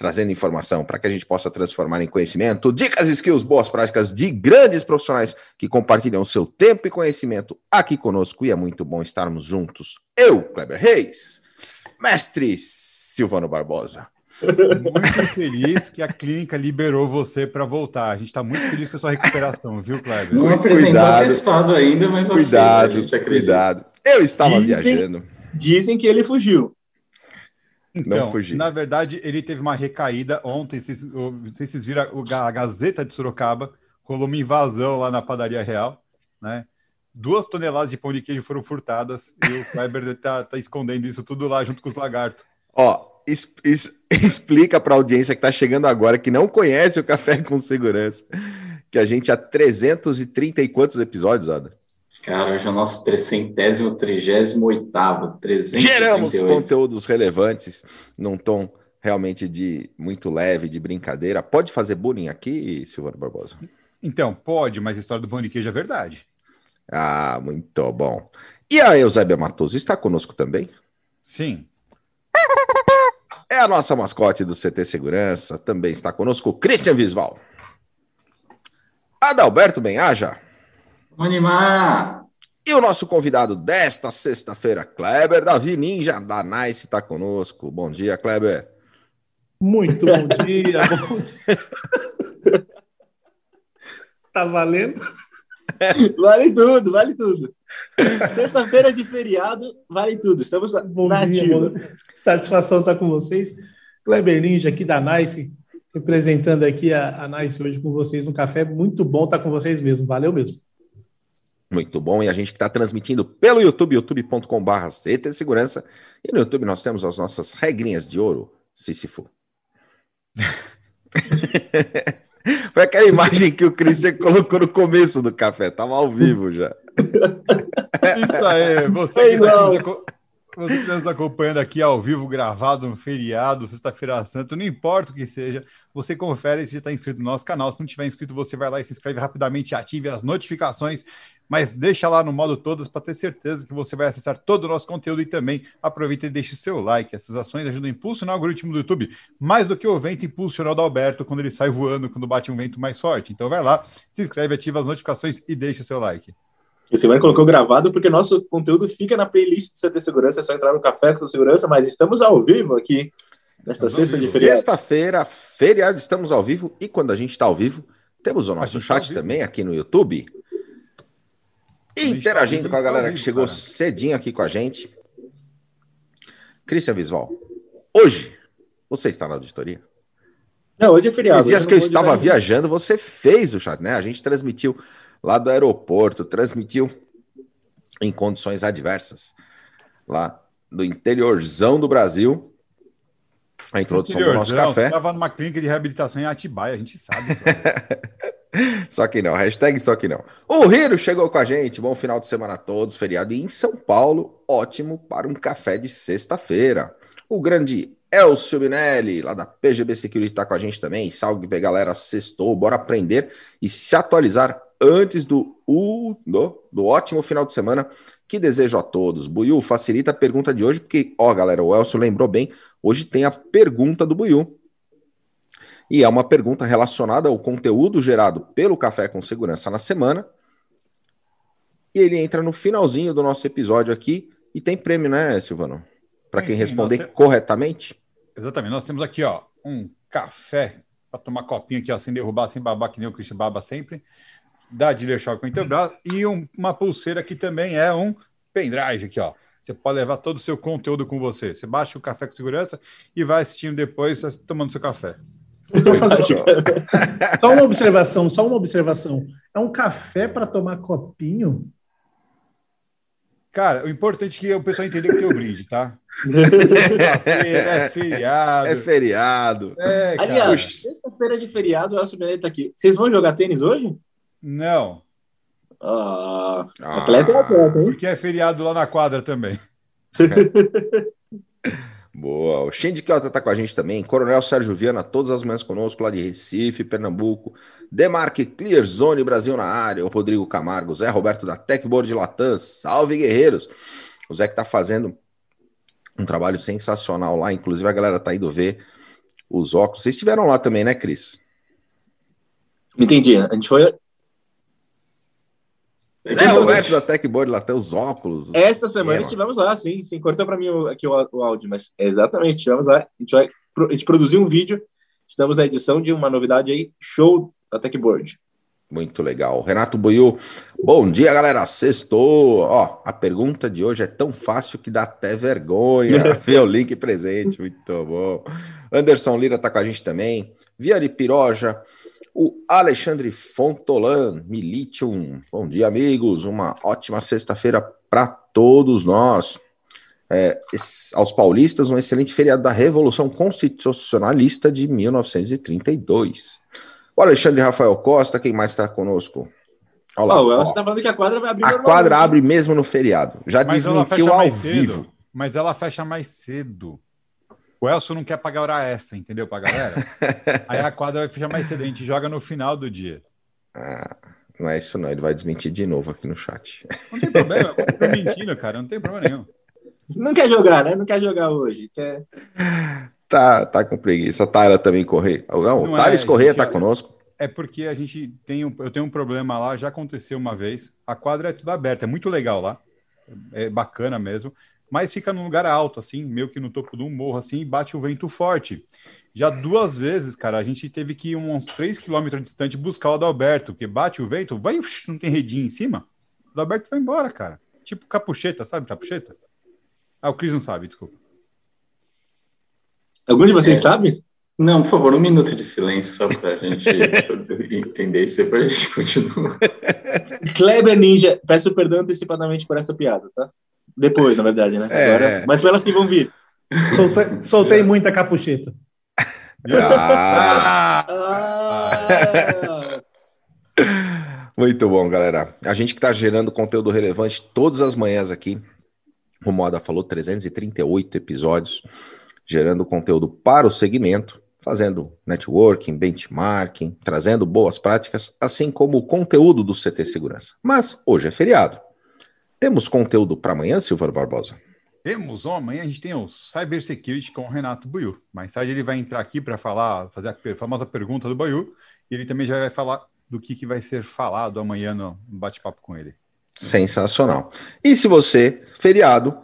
trazendo informação para que a gente possa transformar em conhecimento, dicas, skills, boas práticas de grandes profissionais que compartilham seu tempo e conhecimento aqui conosco e é muito bom estarmos juntos. Eu, Kleber Reis, mestre Silvano Barbosa. Muito feliz que a clínica liberou você para voltar. A gente está muito feliz com a sua recuperação, viu, Kleber? Não apresentou cuidado, testado ainda, mas cuidado, okay, cuidado. Eu estava dizem, viajando. Dizem que ele fugiu. Então, não fugir. Na verdade, ele teve uma recaída ontem. Vocês, vocês viram a Gazeta de Sorocaba, rolou uma invasão lá na padaria real, né? Duas toneladas de pão de queijo foram furtadas e o Kleber tá, tá escondendo isso tudo lá junto com os lagartos. Ó, es, es, explica para a audiência que está chegando agora, que não conhece o Café com Segurança, que a gente há 330 e quantos episódios, Ada? Cara, hoje é o nosso 338 338 Geramos conteúdos relevantes num tom realmente de muito leve, de brincadeira. Pode fazer bullying aqui, Silvano Barbosa? Então, pode, mas a história do pão de queijo é verdade. Ah, muito bom. E a Eusébia Matoso está conosco também? Sim. É a nossa mascote do CT Segurança. Também está conosco Christian Visval. Adalberto Benhaja. Vamos animar! E o nosso convidado desta sexta-feira, Kleber Davi Ninja da Nice, está conosco. Bom dia, Kleber. Muito bom dia. bom dia. Tá valendo? Vale tudo, vale tudo. Sexta-feira de feriado, vale tudo. Estamos bom na ativa. Satisfação estar com vocês. Kleber Ninja aqui da Nice, representando aqui a, a Nice hoje com vocês no café. Muito bom estar com vocês mesmo. Valeu mesmo. Muito bom. E a gente que está transmitindo pelo YouTube, youtube.com.br CT Segurança. E no YouTube nós temos as nossas regrinhas de ouro, Sísifo. Foi aquela imagem que o Cristian colocou no começo do café. Tava ao vivo já. Isso aí. Você que está você está nos acompanhando aqui ao vivo, gravado no feriado, sexta-feira santa, não importa o que seja, você confere se está inscrito no nosso canal. Se não tiver inscrito, você vai lá e se inscreve rapidamente, ative as notificações, mas deixa lá no modo todas para ter certeza que você vai acessar todo o nosso conteúdo e também aproveita e deixe seu like. Essas ações ajudam a impulsionar o algoritmo do YouTube, mais do que o vento impulsional do Alberto quando ele sai voando, quando bate um vento mais forte. Então vai lá, se inscreve, ativa as notificações e deixa seu like. O Silvano colocou gravado porque nosso conteúdo fica na playlist do CT Segurança, é só entrar no Café com Segurança, mas estamos ao vivo aqui nesta sexta de feriado. Sexta-feira, feriado, estamos ao vivo e quando a gente está ao vivo, temos o nosso tá chat tá também aqui no YouTube. Interagindo com a galera vivo, que chegou cara. cedinho aqui com a gente. Cristian Visval, hoje você está na auditoria? Não, hoje é feriado. Os dias que eu estava viajando, você fez o chat, né? A gente transmitiu lá do aeroporto, transmitiu em condições adversas, lá do interiorzão do Brasil. A introdução do nosso café. Você estava numa clínica de reabilitação em Atibaia, a gente sabe. só que não, hashtag só que não. O Hiro chegou com a gente, bom final de semana a todos, feriado em São Paulo, ótimo para um café de sexta-feira. O grande Elcio Minelli, lá da PGB Security, está com a gente também. Salve, galera, sextou, bora aprender e se atualizar antes do, do, do ótimo final de semana que desejo a todos. Buiu, facilita a pergunta de hoje, porque, ó, galera, o Elcio lembrou bem, hoje tem a pergunta do Buiu. E é uma pergunta relacionada ao conteúdo gerado pelo Café com Segurança na semana. E ele entra no finalzinho do nosso episódio aqui e tem prêmio, né, Silvano? Para quem sim, responder corretamente. Exatamente. Nós temos aqui, ó, um café para tomar copinho aqui, ó, sem derrubar, sem babar, que nem o Cristian Baba sempre da Dealer Shock com Intelbras e um, uma pulseira que também é um pendrive aqui, ó. Você pode levar todo o seu conteúdo com você. Você baixa o café com segurança e vai assistindo depois, tomando seu café. Só, fazer... só uma observação, só uma observação. É um café para tomar copinho? Cara, o importante é que o pessoal entenda que tem o brinde, tá? é feriado. É feriado. É, Aliás, sexta-feira de feriado, o Elcio Benedito tá aqui. Vocês vão jogar tênis hoje? Não. Ah, ah, atleta é atleta, hein? Porque é feriado lá na quadra também. Boa. O Shindy Kyoto tá com a gente também. Coronel Sérgio Viana, todas as manhãs conosco, lá de Recife, Pernambuco. Demarque Clear Zone Brasil na área. O Rodrigo Camargo, Zé Roberto da Techboard Latam. Salve, guerreiros. O Zé que tá fazendo um trabalho sensacional lá. Inclusive, a galera tá indo ver os óculos. Vocês estiveram lá também, né, Cris? Entendi. A gente foi é, o Beto da Techboard lá, tem os óculos. Esta semana estivemos lá, sim. Sim, cortou para mim aqui o, o, áudio, mas exatamente, estivemos lá. A gente, vai, a gente produziu um vídeo, estamos na edição de uma novidade aí, show da Techboard. Muito legal. Renato Buiu, bom dia, galera. Sextou. Ó, a pergunta de hoje é tão fácil que dá até vergonha. Vê o link presente, muito bom. Anderson Lira tá com a gente também. Via de Piroja o Alexandre Fontolan, Militium. Bom dia, amigos. Uma ótima sexta-feira para todos nós. É, aos paulistas, um excelente feriado da Revolução Constitucionalista de 1932. O Alexandre Rafael Costa, quem mais está conosco? Olha lá, oh, você está falando que a quadra vai abrir A quadra abre mesmo no feriado. Já Mas desmentiu ao vivo. Mas ela fecha mais cedo. O Elson não quer pagar hora extra, entendeu? Pra galera. Aí a quadra vai fechar mais cedo, a gente joga no final do dia. Ah, não é isso não, ele vai desmentir de novo aqui no chat. Não tem problema, eu tô mentindo, cara, não tem problema nenhum. Não quer jogar, né? Não quer jogar hoje. Quer... Tá, tá com preguiça. Tá, ela também correr. Não, não o Thales é, Correia tá conosco. É porque a gente tem um, eu tenho um problema lá, já aconteceu uma vez. A quadra é tudo aberta, é muito legal lá. É bacana mesmo mas fica num lugar alto, assim, meio que no topo de um morro, assim, e bate o vento forte. Já duas vezes, cara, a gente teve que ir uns 3 quilômetros distante buscar o Adalberto, porque bate o vento, vai, não tem redinha em cima, o Adalberto vai embora, cara. Tipo capucheta, sabe capucheta? Ah, o Cris não sabe, desculpa. Algum de vocês é. sabe? Não, por favor, um minuto de silêncio só para a gente entender isso, depois a gente continua. Kleber Ninja, peço perdão antecipadamente por essa piada, tá? Depois, na verdade, né? É. Agora, mas pelas que vão vir. Soltei, soltei muita capucheta. Ah. Muito bom, galera. A gente que está gerando conteúdo relevante todas as manhãs aqui. O Moda falou 338 episódios, gerando conteúdo para o segmento, fazendo networking, benchmarking, trazendo boas práticas, assim como o conteúdo do CT Segurança. Mas hoje é feriado. Temos conteúdo para amanhã, Silvano Barbosa? Temos, ó, amanhã a gente tem o Cybersecurity com o Renato Buiu. Mais tarde ele vai entrar aqui para falar, fazer a famosa pergunta do Buiu, e ele também já vai falar do que, que vai ser falado amanhã no bate-papo com ele. Sensacional. E se você, feriado,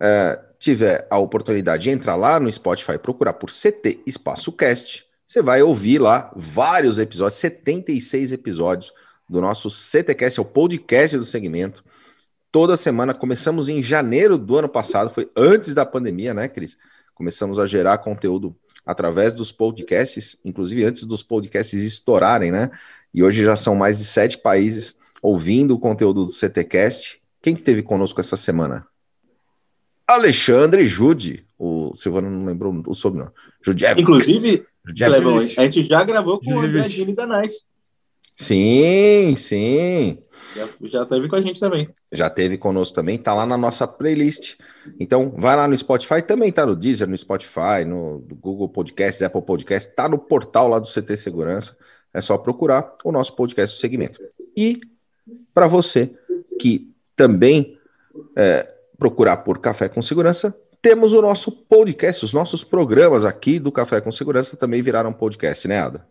é, tiver a oportunidade de entrar lá no Spotify, procurar por CT Espaço Cast, você vai ouvir lá vários episódios, 76 episódios do nosso CTcast, é o podcast do segmento toda semana. Começamos em janeiro do ano passado, foi antes da pandemia, né, Cris? Começamos a gerar conteúdo através dos podcasts, inclusive antes dos podcasts estourarem, né? E hoje já são mais de sete países ouvindo o conteúdo do CTcast. Quem teve conosco essa semana? Alexandre Jude. O Silvano não lembrou o sobrenome. Jude Inclusive, Clebão, a gente já gravou com o André da Nice. Sim, sim. Já, já teve com a gente também. Já teve conosco também, tá lá na nossa playlist. Então, vai lá no Spotify, também tá no Deezer, no Spotify, no Google Podcasts, Apple Podcasts, tá no portal lá do CT Segurança. É só procurar o nosso podcast do segmento. E para você que também é, procurar por Café com Segurança, temos o nosso podcast, os nossos programas aqui do Café com Segurança também viraram podcast, né, Ada?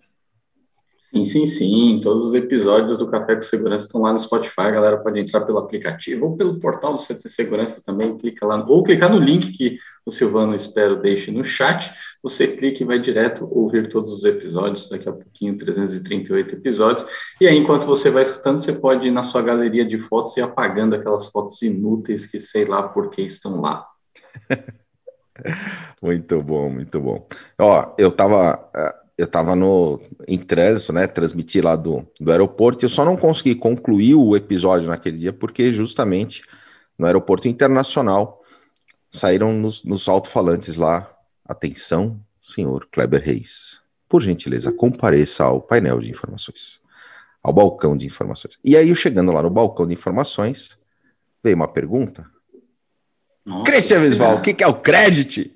Sim, sim, sim. Todos os episódios do Café com Segurança estão lá no Spotify. A galera pode entrar pelo aplicativo ou pelo portal do CT Segurança também. Clica lá, ou clicar no link que o Silvano, espero, deixe no chat. Você clica e vai direto ouvir todos os episódios. Daqui a pouquinho, 338 episódios. E aí, enquanto você vai escutando, você pode ir na sua galeria de fotos e apagando aquelas fotos inúteis que sei lá por que estão lá. muito bom, muito bom. Ó, eu tava eh, eu estava no em trânsito, né? Transmiti lá do, do aeroporto e eu só não consegui concluir o episódio naquele dia porque justamente no aeroporto internacional, saíram nos, nos alto-falantes lá. Atenção, senhor Kleber Reis. Por gentileza, compareça ao painel de informações, ao balcão de informações. E aí, chegando lá no balcão de informações, veio uma pergunta. Cristian Visval, o que, que é o crédito?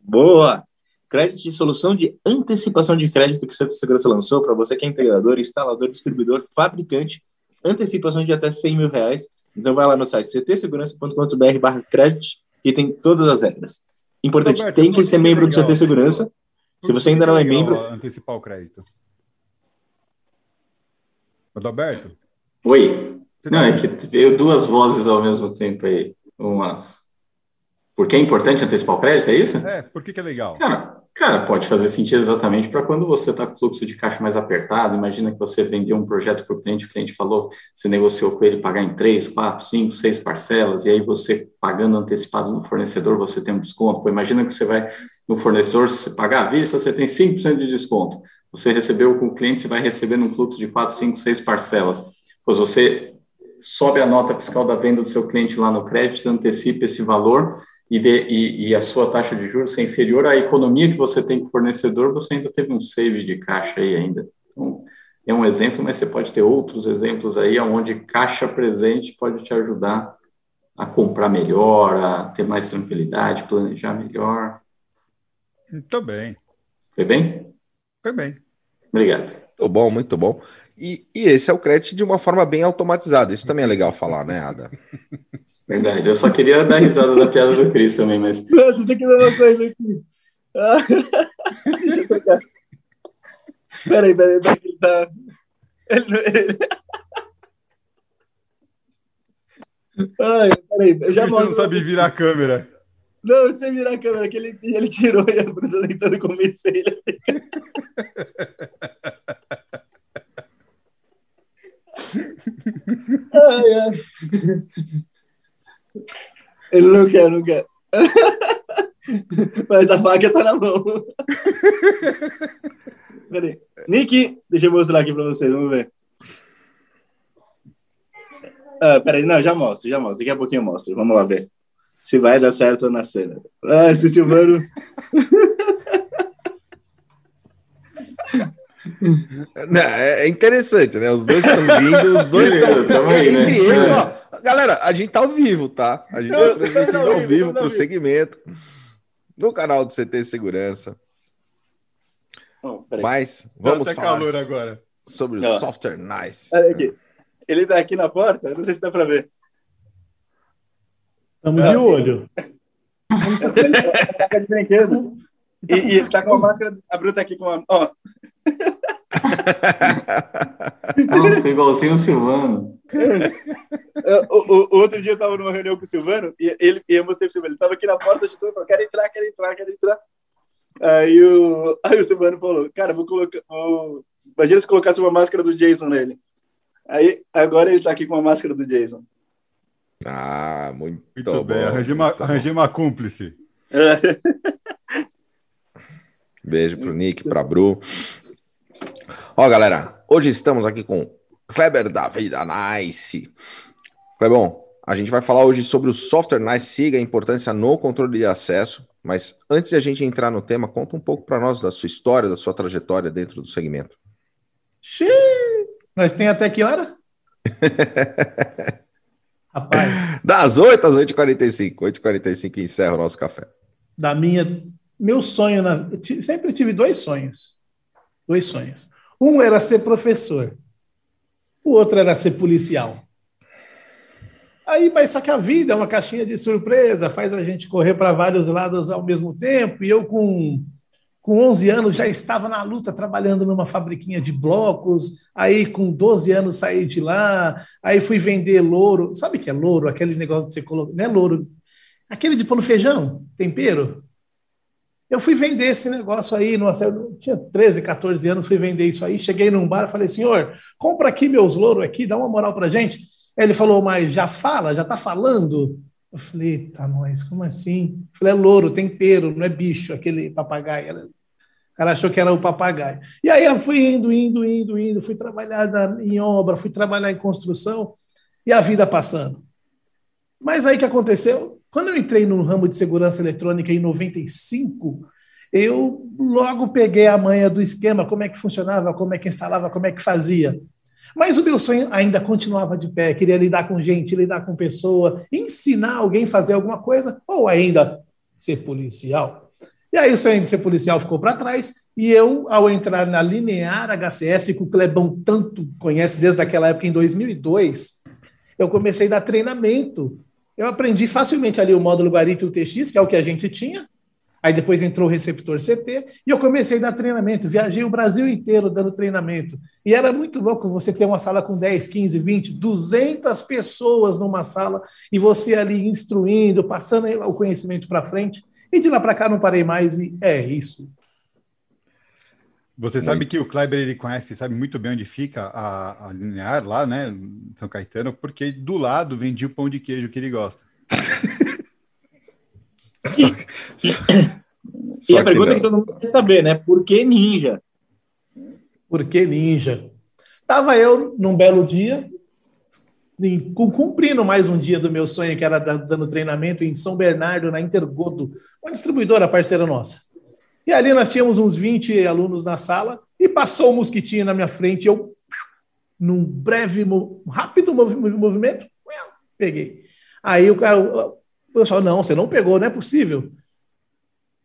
Boa! Crédito de solução de antecipação de crédito que o Santa Segurança lançou para você que é integrador, instalador, distribuidor, fabricante, antecipação de até 100 mil reais. Então vai lá no site ctsegurança.com.br barra crédito que tem todas as regras. Importante, Roberto, tem que ser que membro do legal? CT Segurança. Se você ainda que não é membro, Antecipar o crédito. Adalberto? Oi. você Não, tá- é que veio duas vozes ao mesmo tempo aí. Umas. Porque é importante antecipar o crédito, é isso? É, por que, que é legal? Cara, cara, pode fazer sentido exatamente para quando você está com fluxo de caixa mais apertado. Imagina que você vendeu um projeto para o cliente, o cliente falou, você negociou com ele pagar em três, quatro, cinco, seis parcelas, e aí você pagando antecipado no fornecedor, você tem um desconto. Imagina que você vai no fornecedor, se você pagar à vista, você tem 5% de desconto. Você recebeu com o cliente, você vai receber num fluxo de quatro, cinco, seis parcelas. Pois você sobe a nota fiscal da venda do seu cliente lá no crédito, antecipa esse valor e, de, e, e, a sua taxa de juros é inferior à economia que você tem com o fornecedor, você ainda teve um save de caixa aí ainda. Então, é um exemplo, mas você pode ter outros exemplos aí onde caixa presente pode te ajudar a comprar melhor, a ter mais tranquilidade, planejar melhor. Muito bem. Foi bem? Foi bem. Obrigado. Muito bom, muito bom. E, e, esse é o crédito de uma forma bem automatizada. Isso também é legal falar, né, Ada? Verdade. Eu só queria dar risada da piada do Cris também, mas. Nossa, tinha que ver uma coisa aqui. Ah, deixa eu tocar. Peraí, peraí, peraí, ele tá. Ele, não- ele... Ai, peraí, eu já Você não mostro. sabe virar a câmera. Não, você virar a câmera que ele, ele tirou e a Bruna tentando convencer ele. a ficar. Ai, ai. Ele não quer, não quer. Mas a faca tá na mão. Peraí. Nick, deixa eu mostrar aqui pra vocês, vamos ver. Ah, peraí, não, já mostro, já mostro. Daqui a pouquinho eu mostro. Vamos lá ver se vai dar certo na cena. Ah, esse Silvano. Não, é é interessante, né? Os dois estão vindo, os dois estão. Né? Galera, a gente tá ao vivo, tá? A gente tá transmitindo tá ao vivo, vivo tá pro segmento. No canal do CT Segurança. Não. Mas vamos Tá até falar calor agora. sobre o Ó. software Nice. Ele tá aqui na porta, não sei se dá pra ver. Estamos de olho. De brinquedo. E, e ele tá com a máscara. A Bruna tá aqui com a. Ó, Nossa, ficou igualzinho o Silvano. o, o- o outro dia eu tava numa reunião com o Silvano e ele e eu mostrei pro Silvano. Ele tava aqui na porta de tudo, falou: quero entrar, quero entrar, quero entrar. Aí o, aí o Silvano falou: Cara, vou colocar. vou- Imagina se colocasse uma máscara do Jason nele. Aí agora ele tá aqui com a máscara do Jason. Ah, muito, Muito bom. bem. Arranjei uma, muito bom. arranjei uma cúmplice. É. Beijo pro Nick, pra Bru. Ó, galera, hoje estamos aqui com Kleber da Vida Nice. Clebão, a gente vai falar hoje sobre o software Nice Siga, a importância no controle de acesso. Mas antes de a gente entrar no tema, conta um pouco para nós da sua história, da sua trajetória dentro do segmento. Xiii! Nós tem até que hora? Rapaz, Das 8 às 8h45. 8h45 encerra o nosso café. da minha. Meu sonho, na, sempre tive dois sonhos. Dois sonhos. Um era ser professor, o outro era ser policial. Aí, mas só que a vida é uma caixinha de surpresa, faz a gente correr para vários lados ao mesmo tempo. E eu, com, com 11 anos, já estava na luta, trabalhando numa fabriquinha de blocos. Aí, com 12 anos, saí de lá. Aí, fui vender louro. Sabe o que é louro? Aquele negócio de você colocar. Não é louro. Aquele de pôr no feijão, tempero. Eu fui vender esse negócio aí, nossa, eu tinha 13, 14 anos, fui vender isso aí, cheguei num bar, falei, senhor, compra aqui meus louros aqui, dá uma moral pra gente. Ele falou, mas já fala, já tá falando? Eu falei, tá, nós, como assim? Eu falei, é louro, tempero, não é bicho, aquele papagaio. O cara achou que era o papagaio. E aí eu fui indo, indo, indo, indo, fui trabalhar na- em obra, fui trabalhar em construção, e a vida passando. Mas aí que aconteceu? Quando eu entrei no ramo de segurança eletrônica em 95, eu logo peguei a manha do esquema, como é que funcionava, como é que instalava, como é que fazia. Mas o meu sonho ainda continuava de pé, queria lidar com gente, lidar com pessoa, ensinar alguém a fazer alguma coisa, ou ainda ser policial. E aí o sonho de ser policial ficou para trás, e eu, ao entrar na Linear HCS, que o Clebão tanto conhece desde aquela época, em 2002, eu comecei a dar treinamento. Eu aprendi facilmente ali o módulo Guarita UTX, que é o que a gente tinha, Aí depois entrou o receptor CT e eu comecei a dar treinamento. Viajei o Brasil inteiro dando treinamento. E era muito louco você ter uma sala com 10, 15, 20, 200 pessoas numa sala e você ali instruindo, passando o conhecimento para frente. E de lá para cá não parei mais e é isso. Você sabe que o Kleber ele conhece, sabe muito bem onde fica a, a linear lá, né, São Caetano, porque do lado vendia o pão de queijo que ele gosta. E, e a pergunta que, que todo mundo quer saber, né? Por que ninja? Por que ninja? Tava eu num belo dia, cumprindo mais um dia do meu sonho, que era dando treinamento em São Bernardo, na Intergodo, uma distribuidora parceira nossa. E ali nós tínhamos uns 20 alunos na sala, e passou o um mosquitinho na minha frente, eu, num breve, rápido movimento, peguei. Aí o cara, o pessoal, não, você não pegou, não é possível.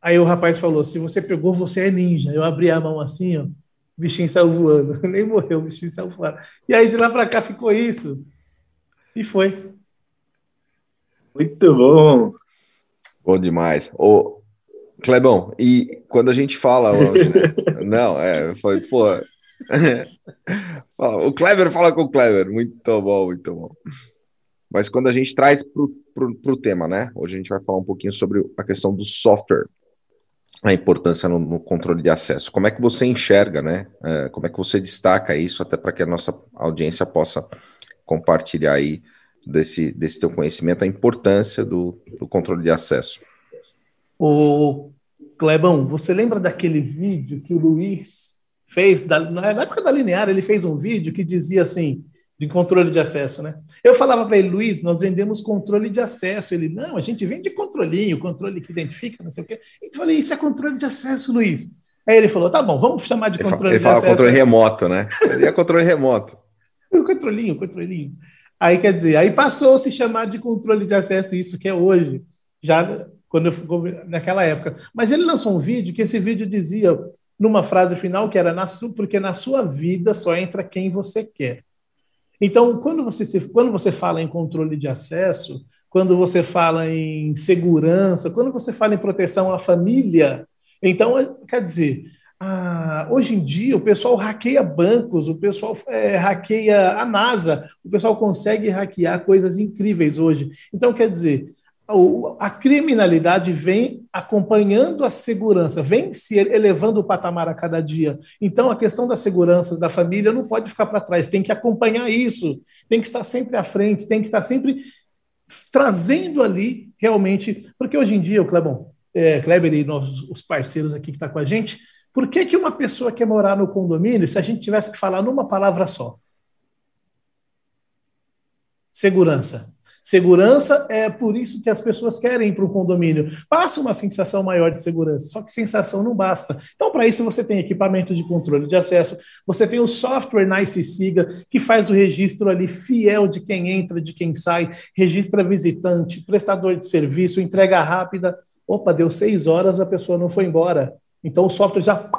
Aí o rapaz falou: se você pegou, você é ninja. Eu abri a mão assim, ó, o bichinho saiu voando. Nem morreu, o bichinho saiu fora. E aí de lá para cá ficou isso. E foi. Muito bom. Bom demais. Ô, Clebão, e quando a gente fala hoje, né? Não, é, foi, pô. o Kleber fala com o Kleber. Muito bom, muito bom. Mas quando a gente traz para o tema, né? Hoje a gente vai falar um pouquinho sobre a questão do software, a importância no, no controle de acesso. Como é que você enxerga, né? É, como é que você destaca isso, até para que a nossa audiência possa compartilhar aí desse, desse teu conhecimento, a importância do, do controle de acesso. O Clebão, você lembra daquele vídeo que o Luiz fez, da, na época da Linear, ele fez um vídeo que dizia assim, de controle de acesso, né? Eu falava para ele, Luiz, nós vendemos controle de acesso. Ele, não, a gente vende controlinho, controle que identifica, não sei o quê. E eu falei, isso é controle de acesso, Luiz. Aí ele falou, tá bom, vamos chamar de controle ele de fala acesso. controle remoto, né? Ele é controle remoto. o controlinho, o controlinho. Aí quer dizer, aí passou a se chamar de controle de acesso, isso que é hoje, já quando eu, naquela época. Mas ele lançou um vídeo que esse vídeo dizia numa frase final que era porque na sua vida só entra quem você quer. Então, quando você, quando você fala em controle de acesso, quando você fala em segurança, quando você fala em proteção à família, então, quer dizer, ah, hoje em dia o pessoal hackeia bancos, o pessoal é, hackeia a NASA, o pessoal consegue hackear coisas incríveis hoje. Então, quer dizer, a criminalidade vem acompanhando a segurança, vem se elevando o patamar a cada dia. Então, a questão da segurança da família não pode ficar para trás, tem que acompanhar isso, tem que estar sempre à frente, tem que estar sempre trazendo ali realmente. Porque hoje em dia, o Clebon, é, Kleber e nós, os parceiros aqui que estão tá com a gente, por que, que uma pessoa quer morar no condomínio se a gente tivesse que falar numa palavra só? Segurança. Segurança é por isso que as pessoas querem ir para o condomínio. Passa uma sensação maior de segurança, só que sensação não basta. Então, para isso, você tem equipamento de controle de acesso, você tem o software Nice Siga, que faz o registro ali fiel de quem entra, de quem sai, registra visitante, prestador de serviço, entrega rápida. Opa, deu seis horas, a pessoa não foi embora. Então, o software já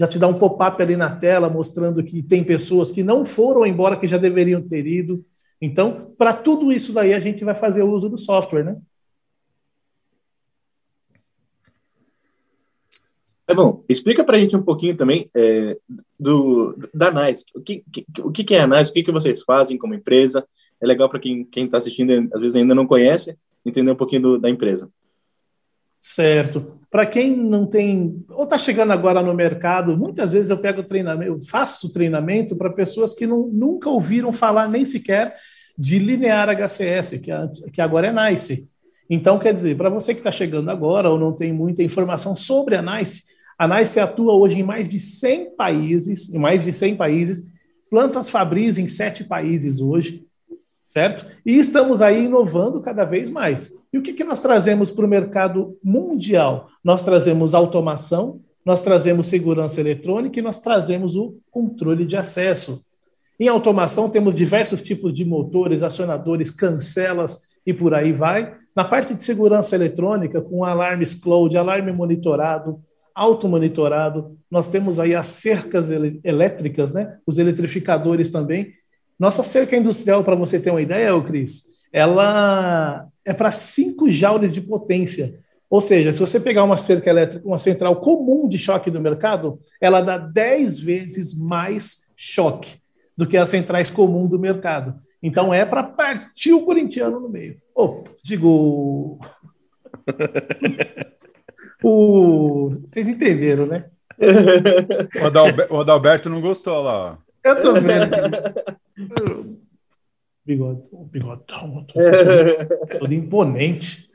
já te dá um pop-up ali na tela mostrando que tem pessoas que não foram embora, que já deveriam ter ido. Então, para tudo isso daí, a gente vai fazer o uso do software, né? É bom, explica para a gente um pouquinho também é, do, da NICE. O que, que, o que é a NICE? O que, que vocês fazem como empresa? É legal para quem está assistindo, às vezes ainda não conhece, entender um pouquinho do, da empresa. Certo. Para quem não tem, ou está chegando agora no mercado, muitas vezes eu pego treinamento, faço treinamento para pessoas que não, nunca ouviram falar nem sequer de linear HCS, que, é, que agora é NICE. Então, quer dizer, para você que está chegando agora ou não tem muita informação sobre a NICE, a NICE atua hoje em mais de 100 países, em mais de 100 países, plantas Fabris em sete países hoje. Certo? E estamos aí inovando cada vez mais. E o que, que nós trazemos para o mercado mundial? Nós trazemos automação, nós trazemos segurança eletrônica e nós trazemos o controle de acesso. Em automação, temos diversos tipos de motores, acionadores, cancelas e por aí vai. Na parte de segurança eletrônica, com alarmes cloud, alarme monitorado, automonitorado, nós temos aí as cercas elétricas, né? os eletrificadores também. Nossa cerca industrial, para você ter uma ideia, Cris, ela é para 5 joules de potência. Ou seja, se você pegar uma cerca elétrica, uma central comum de choque do mercado, ela dá 10 vezes mais choque do que as centrais comuns do mercado. Então é para partir o corintiano no meio. Oh, digo. o... Vocês entenderam, né? O, Adalberto, o Adalberto não gostou lá. Eu tô vendo. Bigode, bigodão, todo imponente.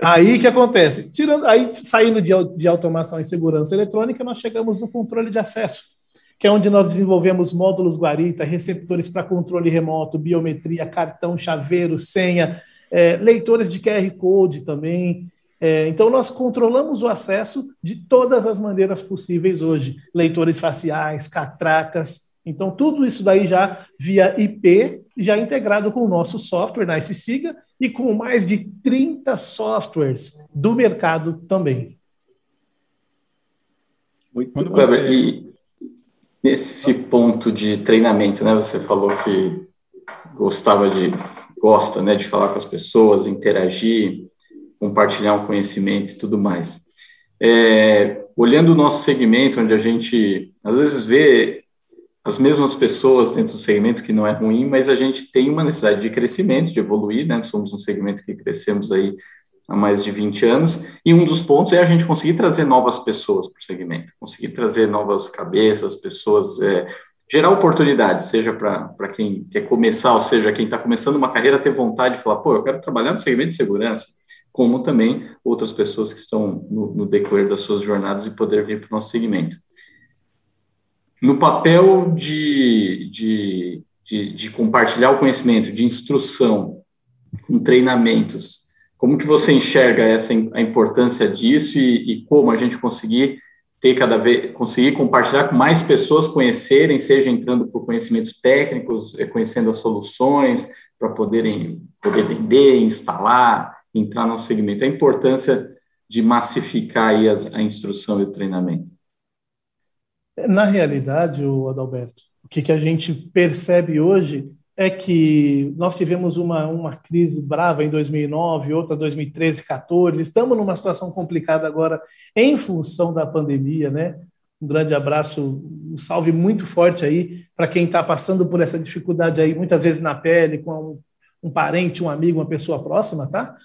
Aí que acontece? Tirando, aí saindo de, de automação e segurança eletrônica, nós chegamos no controle de acesso que é onde nós desenvolvemos módulos Guarita, receptores para controle remoto, biometria, cartão, chaveiro, senha, é, leitores de QR Code também. É, então, nós controlamos o acesso de todas as maneiras possíveis hoje: leitores faciais, catracas. Então, tudo isso daí já via IP, já integrado com o nosso software, Nice Siga, e com mais de 30 softwares do mercado também. Muito Quando você... Nesse ponto de treinamento, né? Você falou que gostava de, gosta, né, de falar com as pessoas, interagir, compartilhar um conhecimento e tudo mais. É, olhando o nosso segmento, onde a gente às vezes vê as mesmas pessoas dentro do segmento, que não é ruim, mas a gente tem uma necessidade de crescimento, de evoluir, né? Somos um segmento que crescemos aí há mais de 20 anos, e um dos pontos é a gente conseguir trazer novas pessoas para o segmento, conseguir trazer novas cabeças, pessoas, é, gerar oportunidades, seja para quem quer começar, ou seja, quem está começando uma carreira, ter vontade de falar, pô, eu quero trabalhar no segmento de segurança, como também outras pessoas que estão no, no decorrer das suas jornadas e poder vir para o nosso segmento. No papel de, de, de, de compartilhar o conhecimento, de instrução, com treinamentos, como que você enxerga essa a importância disso e, e, como a gente conseguir ter cada vez conseguir compartilhar com mais pessoas conhecerem, seja entrando por conhecimentos técnicos, eh, conhecendo as soluções para poderem poder vender, instalar, entrar no segmento. A importância de massificar aí as, a instrução e o treinamento. Na realidade, o Adalberto, o que, que a gente percebe hoje é que nós tivemos uma, uma crise brava em 2009, outra 2013, 14. Estamos numa situação complicada agora em função da pandemia, né? Um grande abraço, um salve muito forte aí para quem está passando por essa dificuldade aí, muitas vezes na pele, com um, um parente, um amigo, uma pessoa próxima, tá?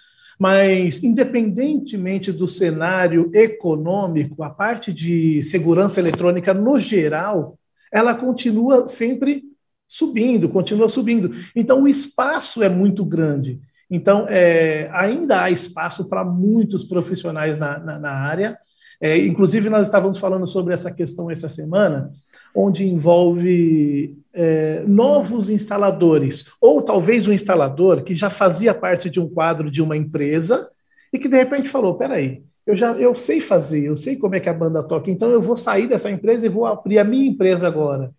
Mas, independentemente do cenário econômico, a parte de segurança eletrônica no geral, ela continua sempre subindo, continua subindo. Então, o espaço é muito grande. Então, é, ainda há espaço para muitos profissionais na, na, na área. É, inclusive, nós estávamos falando sobre essa questão essa semana, onde envolve é, novos instaladores, ou talvez um instalador que já fazia parte de um quadro de uma empresa e que de repente falou: peraí, eu já eu sei fazer, eu sei como é que a banda toca, então eu vou sair dessa empresa e vou abrir a minha empresa agora.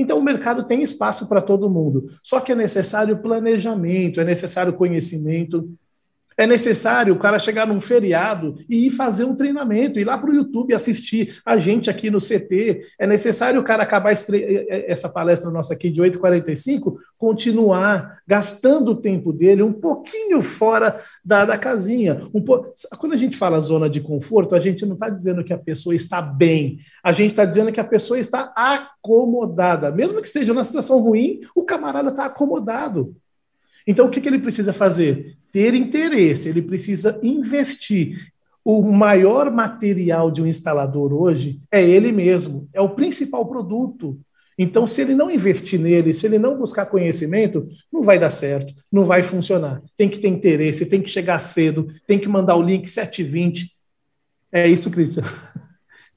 Então, o mercado tem espaço para todo mundo. Só que é necessário planejamento, é necessário conhecimento, é necessário o cara chegar num feriado e ir fazer um treinamento, ir lá para o YouTube assistir a gente aqui no CT. É necessário o cara acabar essa palestra nossa aqui de 8h45, continuar gastando o tempo dele um pouquinho fora da, da casinha. Um po... Quando a gente fala zona de conforto, a gente não está dizendo que a pessoa está bem, a gente está dizendo que a pessoa está acomodada. Mesmo que esteja numa situação ruim, o camarada está acomodado. Então, o que, que ele precisa fazer? Ter interesse, ele precisa investir. O maior material de um instalador hoje é ele mesmo, é o principal produto. Então, se ele não investir nele, se ele não buscar conhecimento, não vai dar certo, não vai funcionar. Tem que ter interesse, tem que chegar cedo, tem que mandar o link 720. É isso, Cristian.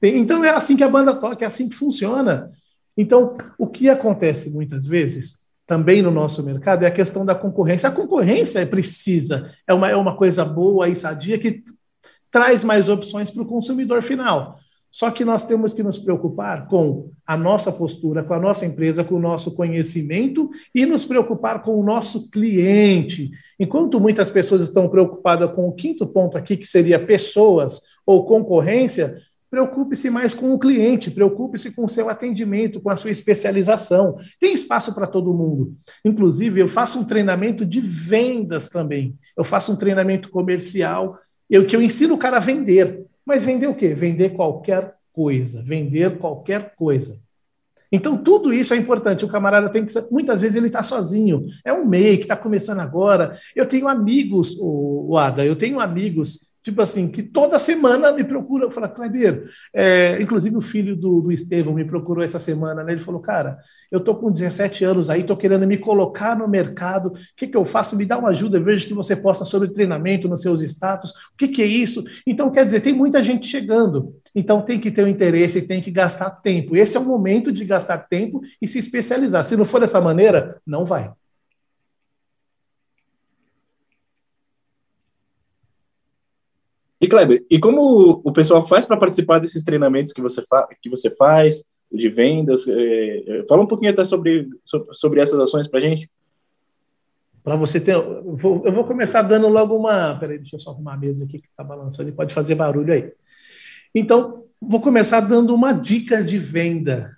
Então, é assim que a banda toca, é assim que funciona. Então, o que acontece muitas vezes também no nosso mercado é a questão da concorrência. A concorrência é precisa, é uma, é uma coisa boa e sadia que traz mais opções para o consumidor final. Só que nós temos que nos preocupar com a nossa postura, com a nossa empresa, com o nosso conhecimento e nos preocupar com o nosso cliente. Enquanto muitas pessoas estão preocupadas com o quinto ponto aqui, que seria pessoas ou concorrência, Preocupe-se mais com o cliente, preocupe-se com o seu atendimento, com a sua especialização. Tem espaço para todo mundo. Inclusive, eu faço um treinamento de vendas também. Eu faço um treinamento comercial, eu, que eu ensino o cara a vender. Mas vender o quê? Vender qualquer coisa. Vender qualquer coisa. Então, tudo isso é importante. O camarada tem que. Muitas vezes ele está sozinho. É um MEI que está começando agora. Eu tenho amigos, o Ada, eu tenho amigos tipo assim, que toda semana me procura, fala, Kleber, é, inclusive o filho do, do Estevão me procurou essa semana, né? Ele falou, cara, eu tô com 17 anos aí, tô querendo me colocar no mercado, o que, que eu faço? Me dá uma ajuda, eu vejo que você posta sobre treinamento nos seus status, o que, que é isso? Então, quer dizer, tem muita gente chegando, então tem que ter o um interesse, tem que gastar tempo. Esse é o momento de gastar tempo e se especializar. Se não for dessa maneira, não vai. E Kleber, e como o pessoal faz para participar desses treinamentos que você, que você faz, de vendas? É, fala um pouquinho até sobre, sobre essas ações para a gente. Para você ter. Eu vou, eu vou, começar dando logo uma. Peraí, deixa eu só arrumar a mesa aqui que está balançando e pode fazer barulho aí. Então, vou começar dando uma dica de venda.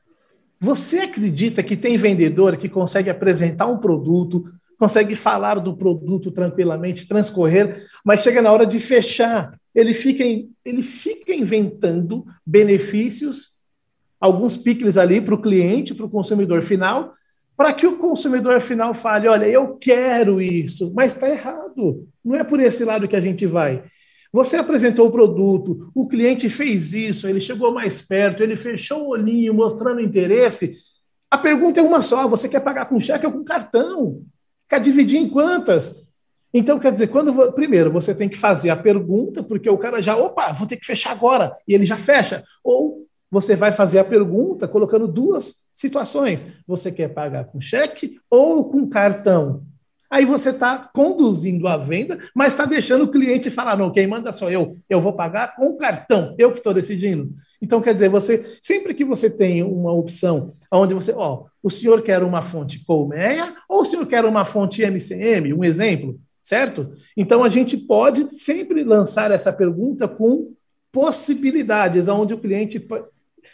Você acredita que tem vendedor que consegue apresentar um produto, consegue falar do produto tranquilamente, transcorrer, mas chega na hora de fechar ele fica, ele fica inventando benefícios, alguns picles ali para o cliente, para o consumidor final, para que o consumidor final fale: olha, eu quero isso, mas está errado. Não é por esse lado que a gente vai. Você apresentou o produto, o cliente fez isso, ele chegou mais perto, ele fechou o olhinho, mostrando interesse. A pergunta é uma só: você quer pagar com cheque ou com cartão? Quer dividir em quantas? Então, quer dizer, quando primeiro você tem que fazer a pergunta, porque o cara já, opa, vou ter que fechar agora, e ele já fecha. Ou você vai fazer a pergunta colocando duas situações. Você quer pagar com cheque ou com cartão? Aí você está conduzindo a venda, mas está deixando o cliente falar: não, quem manda sou eu, eu vou pagar com cartão, eu que estou decidindo. Então, quer dizer, você sempre que você tem uma opção onde você, ó, o senhor quer uma fonte colmeia ou o senhor quer uma fonte MCM, um exemplo, certo? Então a gente pode sempre lançar essa pergunta com possibilidades, onde o cliente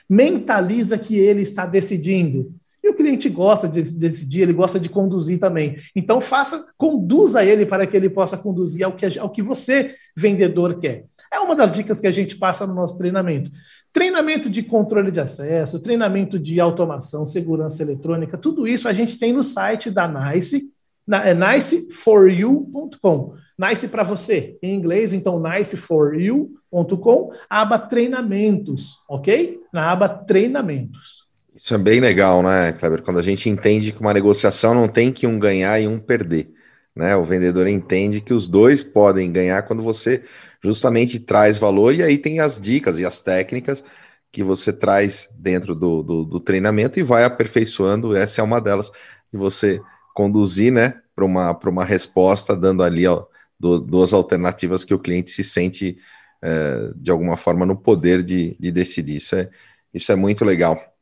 mentaliza que ele está decidindo. E o cliente gosta de decidir, ele gosta de conduzir também. Então faça, conduza ele para que ele possa conduzir ao que, ao que você, vendedor, quer. É uma das dicas que a gente passa no nosso treinamento. Treinamento de controle de acesso, treinamento de automação, segurança eletrônica, tudo isso a gente tem no site da NICE, é niceforyou.com. Nice para você, em inglês, então niceforyou.com, aba treinamentos, ok? Na aba treinamentos. Isso é bem legal, né, Kleber? Quando a gente entende que uma negociação não tem que um ganhar e um perder. Né? O vendedor entende que os dois podem ganhar quando você justamente traz valor, e aí tem as dicas e as técnicas que você traz dentro do, do, do treinamento e vai aperfeiçoando. Essa é uma delas, e você conduzir, né, para uma, uma resposta, dando ali ó, do, duas alternativas que o cliente se sente é, de alguma forma no poder de, de decidir. Isso é, isso é muito legal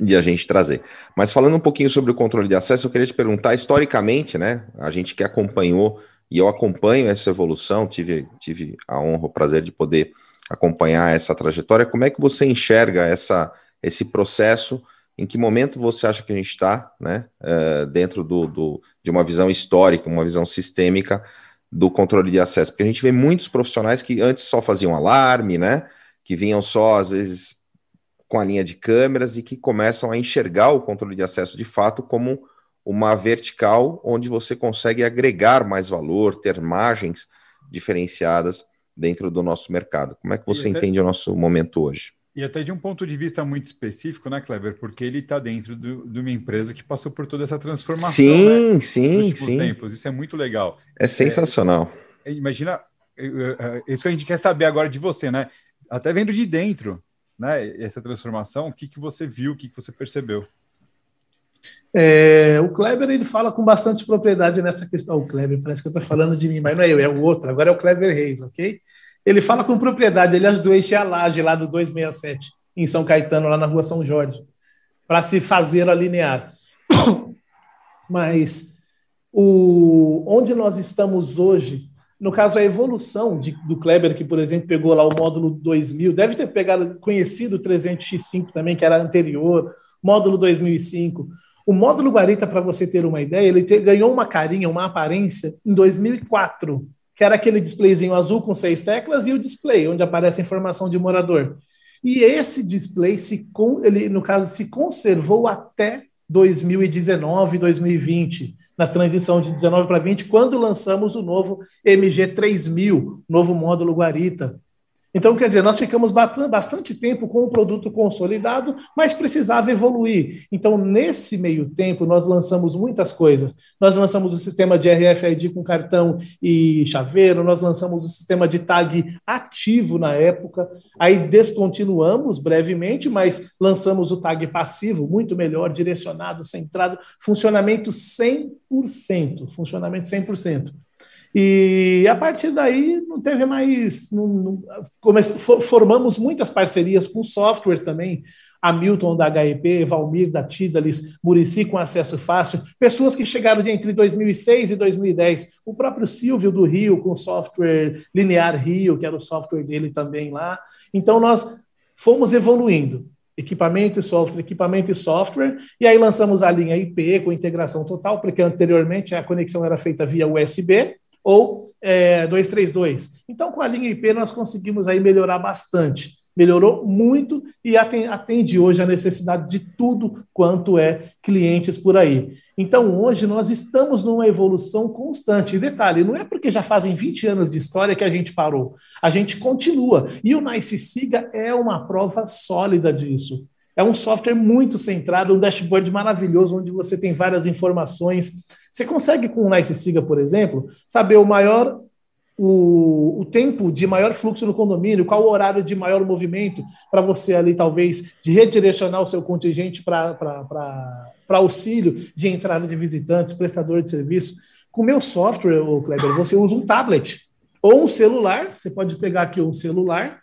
de a gente trazer. Mas falando um pouquinho sobre o controle de acesso, eu queria te perguntar, historicamente, né, a gente que acompanhou, e eu acompanho essa evolução, tive, tive a honra, o prazer de poder acompanhar essa trajetória, como é que você enxerga essa, esse processo em que momento você acha que a gente está, né, uh, dentro do, do, de uma visão histórica, uma visão sistêmica do controle de acesso? Porque a gente vê muitos profissionais que antes só faziam alarme, né, que vinham só, às vezes, com a linha de câmeras e que começam a enxergar o controle de acesso de fato como uma vertical onde você consegue agregar mais valor, ter margens diferenciadas dentro do nosso mercado. Como é que você entende o nosso momento hoje? E até de um ponto de vista muito específico, né, Kleber? Porque ele está dentro do, de uma empresa que passou por toda essa transformação. Sim, né, sim, sim. Tempos. Isso é muito legal. É sensacional. É, imagina, isso que a gente quer saber agora de você, né? Até vendo de dentro, né? Essa transformação, o que, que você viu, o que, que você percebeu? É, o Kleber ele fala com bastante propriedade nessa questão. O Kleber, parece que eu estou falando de mim, mas não é eu, é o outro. Agora é o Kleber Reis, ok? Ele fala com propriedade. Ele ajudou a encher a laje lá do 267, em São Caetano, lá na rua São Jorge, para se fazer a linear. Mas o, onde nós estamos hoje, no caso, a evolução de, do Kleber, que, por exemplo, pegou lá o módulo 2000, deve ter pegado, conhecido o 300x5 também, que era anterior, módulo 2005 o módulo Guarita, para você ter uma ideia, ele te, ganhou uma carinha, uma aparência em 2004, que era aquele displayzinho azul com seis teclas e o display, onde aparece a informação de morador. E esse display, se, ele, no caso, se conservou até 2019, 2020, na transição de 19 para 20, quando lançamos o novo MG3000, novo módulo Guarita. Então, quer dizer, nós ficamos bastante tempo com o produto consolidado, mas precisava evoluir. Então, nesse meio tempo, nós lançamos muitas coisas. Nós lançamos o sistema de RFID com cartão e chaveiro, nós lançamos o sistema de tag ativo na época, aí descontinuamos brevemente, mas lançamos o tag passivo, muito melhor, direcionado, centrado, funcionamento 100%, funcionamento 100%. E a partir daí não teve mais. Não, não, formamos muitas parcerias com software também. Hamilton da HEP, Valmir da Tidalis, Murici com acesso fácil, pessoas que chegaram entre 2006 e 2010, o próprio Silvio do Rio com software Linear Rio, que era o software dele também lá. Então nós fomos evoluindo equipamento e software, equipamento e software, e aí lançamos a linha IP com integração total, porque anteriormente a conexão era feita via USB, ou é, 232. Então, com a linha IP, nós conseguimos aí melhorar bastante. Melhorou muito e atende hoje a necessidade de tudo quanto é clientes por aí. Então, hoje nós estamos numa evolução constante. E detalhe, não é porque já fazem 20 anos de história que a gente parou. A gente continua. E o Nice Siga é uma prova sólida disso. É um software muito centrado, um dashboard maravilhoso, onde você tem várias informações. Você consegue, com o Nice Siga, por exemplo, saber o maior o, o, tempo de maior fluxo no condomínio, qual o horário de maior movimento para você ali, talvez, de redirecionar o seu contingente para auxílio de entrada de visitantes, prestador de serviço. Com o meu software, o Kleber, você usa um tablet ou um celular, você pode pegar aqui um celular,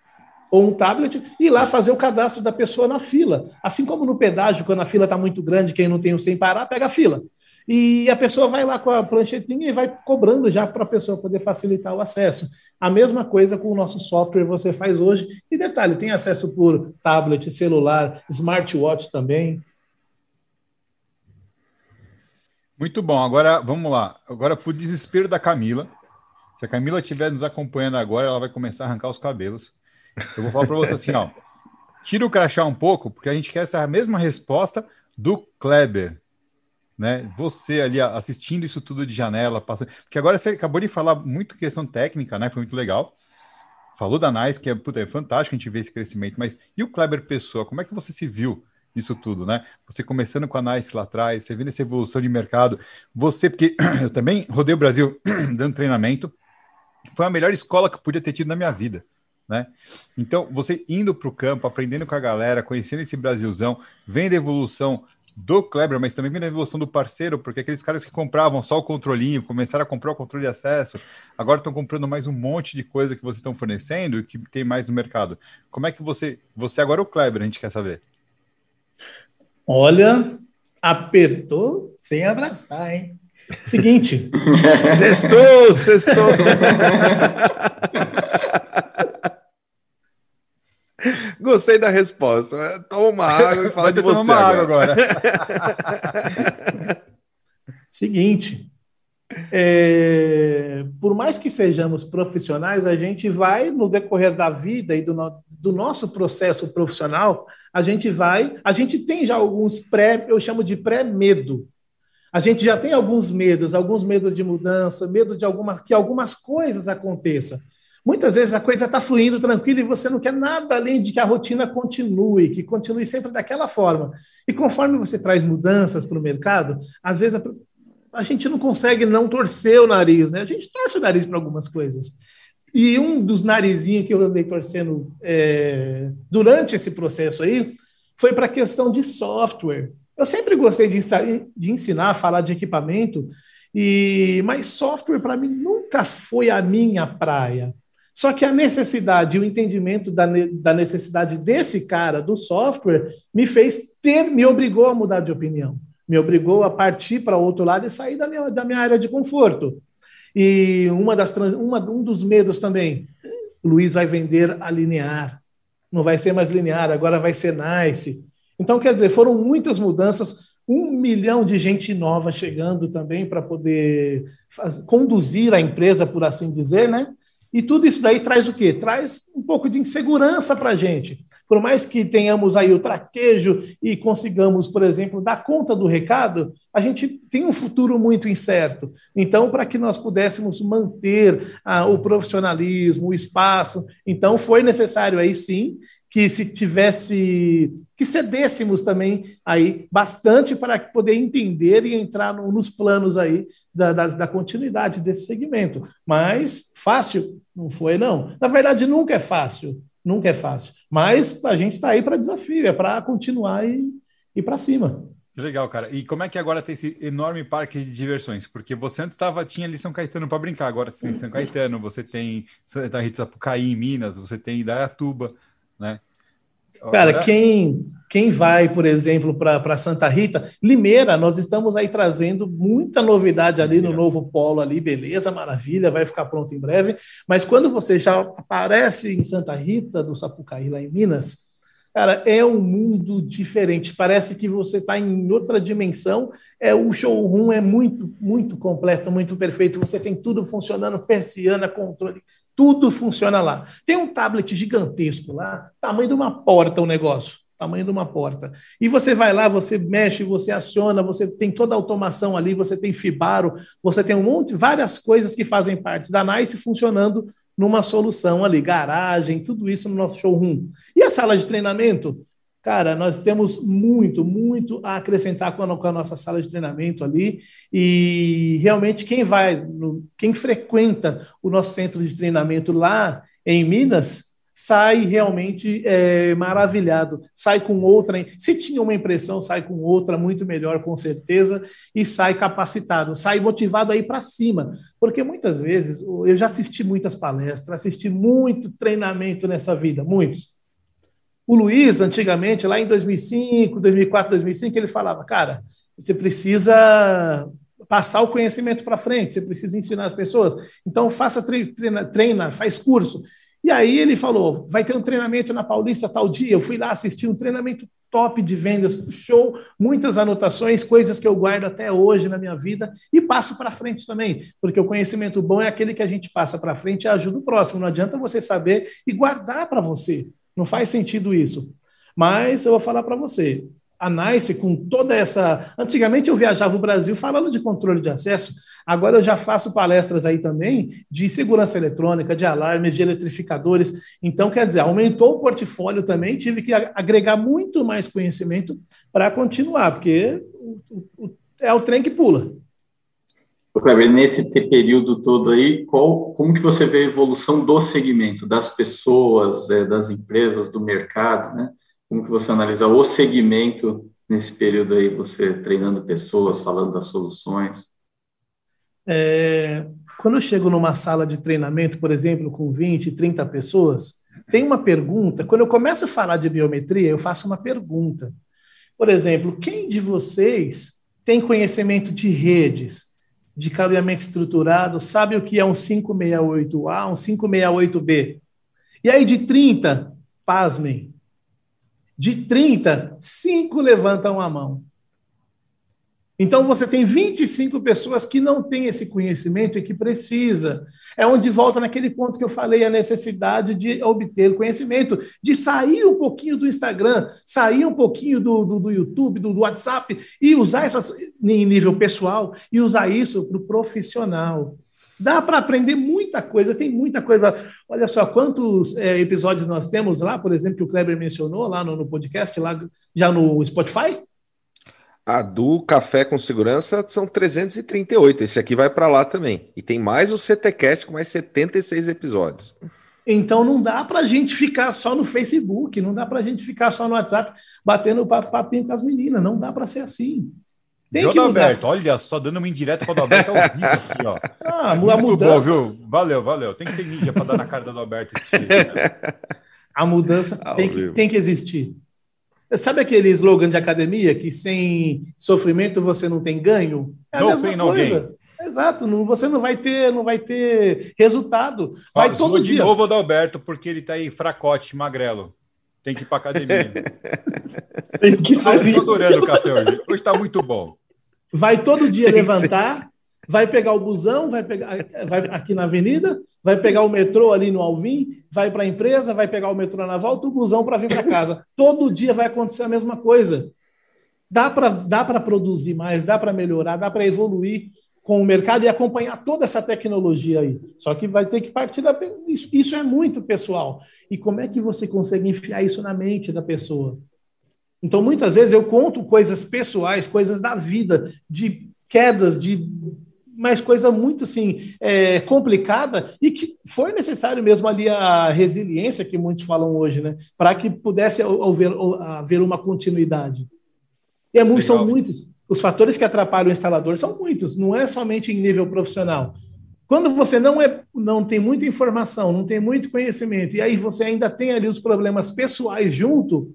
ou um tablet e lá fazer o cadastro da pessoa na fila. Assim como no pedágio, quando a fila está muito grande, quem não tem o sem parar, pega a fila. E a pessoa vai lá com a pranchetinha e vai cobrando já para a pessoa poder facilitar o acesso. A mesma coisa com o nosso software você faz hoje. E detalhe, tem acesso por tablet, celular, smartwatch também. Muito bom. Agora vamos lá. Agora, por desespero da Camila. Se a Camila estiver nos acompanhando agora, ela vai começar a arrancar os cabelos. Eu vou falar para você assim, ó. Tira o crachá um pouco, porque a gente quer essa mesma resposta do Kleber. Né? Você ali assistindo isso tudo de janela, passando. Porque agora você acabou de falar muito questão técnica, né? Foi muito legal. Falou da Nice, que é, puta, é fantástico a gente ver esse crescimento, mas e o Kleber Pessoa? Como é que você se viu nisso tudo, né? Você começando com a Nice lá atrás, você vendo essa evolução de mercado, você, porque eu também rodei o Brasil dando treinamento, foi a melhor escola que eu podia ter tido na minha vida né? Então, você indo para o campo, aprendendo com a galera, conhecendo esse Brasilzão, vendo a evolução do Kleber, mas também vendo a evolução do parceiro, porque aqueles caras que compravam só o controlinho, começaram a comprar o controle de acesso, agora estão comprando mais um monte de coisa que vocês estão fornecendo e que tem mais no mercado. Como é que você, você agora é o Kleber, a gente quer saber. Olha, apertou sem abraçar, hein? Seguinte, sextou, sextou. Gostei da resposta. Toma uma água e fala de você. Toma água agora. Seguinte, é, por mais que sejamos profissionais, a gente vai, no decorrer da vida e do, no, do nosso processo profissional, a gente vai, a gente tem já alguns pré, eu chamo de pré-medo. A gente já tem alguns medos, alguns medos de mudança, medo de algumas, que algumas coisas aconteçam. Muitas vezes a coisa está fluindo tranquila e você não quer nada além de que a rotina continue, que continue sempre daquela forma. E conforme você traz mudanças para o mercado, às vezes a, a, gente não consegue não torcer o nariz, né? A gente torce o nariz para algumas coisas. E um dos narizinhos que eu andei torcendo é, durante esse processo aí foi para a questão de software. Eu sempre gostei de, de ensinar, falar de equipamento, e mas software para mim nunca foi a minha praia. Só que a necessidade, o entendimento da, da necessidade desse cara do software me fez ter, me obrigou a mudar de opinião, me obrigou a partir para outro lado e sair da minha, da minha área de conforto. E uma das uma, um dos medos também, Luiz vai vender a linear, não vai ser mais linear, agora vai ser nice. Então, quer dizer, foram muitas mudanças, um milhão de gente nova chegando também para poder faz, conduzir a empresa, por assim dizer, né? E tudo isso daí traz o quê? Traz um pouco de insegurança para a gente. Por mais que tenhamos aí o traquejo e consigamos, por exemplo, dar conta do recado, a gente tem um futuro muito incerto. Então, para que nós pudéssemos manter ah, o profissionalismo, o espaço, então foi necessário aí sim que se tivesse que cedêssemos também aí bastante para poder entender e entrar no, nos planos aí da, da, da, continuidade desse segmento. Mas fácil não foi não. Na verdade nunca é fácil, nunca é fácil. Mas a gente está aí para desafio, é para continuar e ir para cima. Legal, cara. E como é que agora tem esse enorme parque de diversões? Porque você antes estava tinha ali São Caetano para brincar, agora você tem São Caetano, você tem Santa Rita Sapucaí em Minas, você tem Idaiatuba né? Cara, quem, quem vai, por exemplo, para Santa Rita, Limeira, nós estamos aí trazendo muita novidade ali no novo polo ali, beleza, maravilha, vai ficar pronto em breve. Mas quando você já aparece em Santa Rita do Sapucaí, lá em Minas, cara, é um mundo diferente. Parece que você está em outra dimensão. É o showroom é muito, muito completo, muito perfeito. Você tem tudo funcionando, persiana, controle, tudo funciona lá. Tem um tablet gigantesco lá, tamanho de uma porta o negócio, tamanho de uma porta. E você vai lá, você mexe, você aciona, você tem toda a automação ali, você tem Fibaro, você tem um monte, várias coisas que fazem parte da NICE funcionando numa solução ali, garagem, tudo isso no nosso showroom. E a sala de treinamento? Cara, nós temos muito, muito a acrescentar com a, com a, nossa sala de treinamento ali. E realmente, quem vai, no, quem frequenta o nosso centro de treinamento lá em Minas, sai realmente é, maravilhado, sai com outra. Se tinha uma impressão, sai com outra muito melhor, com certeza, e sai capacitado, sai motivado a ir para cima. Porque muitas vezes, eu já assisti muitas palestras, assisti muito treinamento nessa vida, muitos. O Luiz, antigamente, lá em 2005, 2004, 2005, ele falava, cara, você precisa passar o conhecimento para frente, você precisa ensinar as pessoas. Então, faça treina, treina, faz curso. E aí ele falou: vai ter um treinamento na Paulista tal dia. Eu fui lá assistir um treinamento top de vendas, show, muitas anotações, coisas que eu guardo até hoje na minha vida e passo para frente também, porque o conhecimento bom é aquele que a gente passa para frente e ajuda o próximo. Não adianta você saber e guardar para você. Não faz sentido isso. Mas eu vou falar para você, a NICE, com toda essa. Antigamente eu viajava o Brasil falando de controle de acesso, agora eu já faço palestras aí também de segurança eletrônica, de alarmes, de eletrificadores. Então, quer dizer, aumentou o portfólio também, tive que agregar muito mais conhecimento para continuar, porque é o trem que pula. Kleber, nesse período todo aí, qual, como que você vê a evolução do segmento, das pessoas, é, das empresas, do mercado, né? Como que você analisa o segmento nesse período aí, você treinando pessoas, falando das soluções? É, quando eu chego numa sala de treinamento, por exemplo, com 20, 30 pessoas, tem uma pergunta. Quando eu começo a falar de biometria, eu faço uma pergunta. Por exemplo, quem de vocês tem conhecimento de redes? De cabeamento estruturado sabe o que é um 568A, um 568B. E aí, de 30, pasmem, de 30, 5 levantam a mão. Então você tem 25 pessoas que não têm esse conhecimento e que precisa. É onde volta naquele ponto que eu falei, a necessidade de obter conhecimento, de sair um pouquinho do Instagram, sair um pouquinho do, do, do YouTube, do, do, WhatsApp e usar essas em nível pessoal e usar isso para o profissional. Dá para aprender muita coisa, tem muita coisa. Olha só quantos é, episódios nós temos lá, por exemplo, que o Kleber mencionou lá no, no podcast, lá já no Spotify. A do Café com Segurança são 338. Esse aqui vai para lá também. E tem mais o CTcast com mais 76 episódios. Então não dá para a gente ficar só no Facebook, não dá para a gente ficar só no WhatsApp batendo papinho com as meninas, não dá para ser assim. Tem João que Alberto, olha só, dando uma indireta para o Alberto ao vivo aqui, ó. Ah, a mudança. Bom, viu? Valeu, valeu. Tem que ser ninja para dar na cara do Alberto. Né? A mudança tem que, tem que existir. Sabe aquele slogan de academia que sem sofrimento você não tem ganho? É a no mesma coisa. Exato, não, você não vai ter, não vai ter resultado. Vai Ó, todo dia. de novo do Alberto, porque ele tá aí fracote, magrelo. Tem que ir para academia. Tem que ser. Estou adorando o café hoje. Hoje está muito bom. Vai todo dia levantar, vai pegar o busão, vai pegar vai aqui na avenida, vai pegar o metrô ali no Alvim, vai para a empresa, vai pegar o metrô na volta, o busão para vir para casa. Todo dia vai acontecer a mesma coisa. Dá para dá produzir mais, dá para melhorar, dá para evoluir com o mercado e acompanhar toda essa tecnologia aí. Só que vai ter que partir da. Isso, isso é muito pessoal. E como é que você consegue enfiar isso na mente da pessoa? Então, muitas vezes eu conto coisas pessoais, coisas da vida, de quedas, de mas coisa muito assim é, complicada e que foi necessário mesmo ali a resiliência que muitos falam hoje, né, para que pudesse haver, haver uma continuidade. E é, são muitos. Os fatores que atrapalham o instalador são muitos, não é somente em nível profissional. Quando você não, é, não tem muita informação, não tem muito conhecimento, e aí você ainda tem ali os problemas pessoais junto,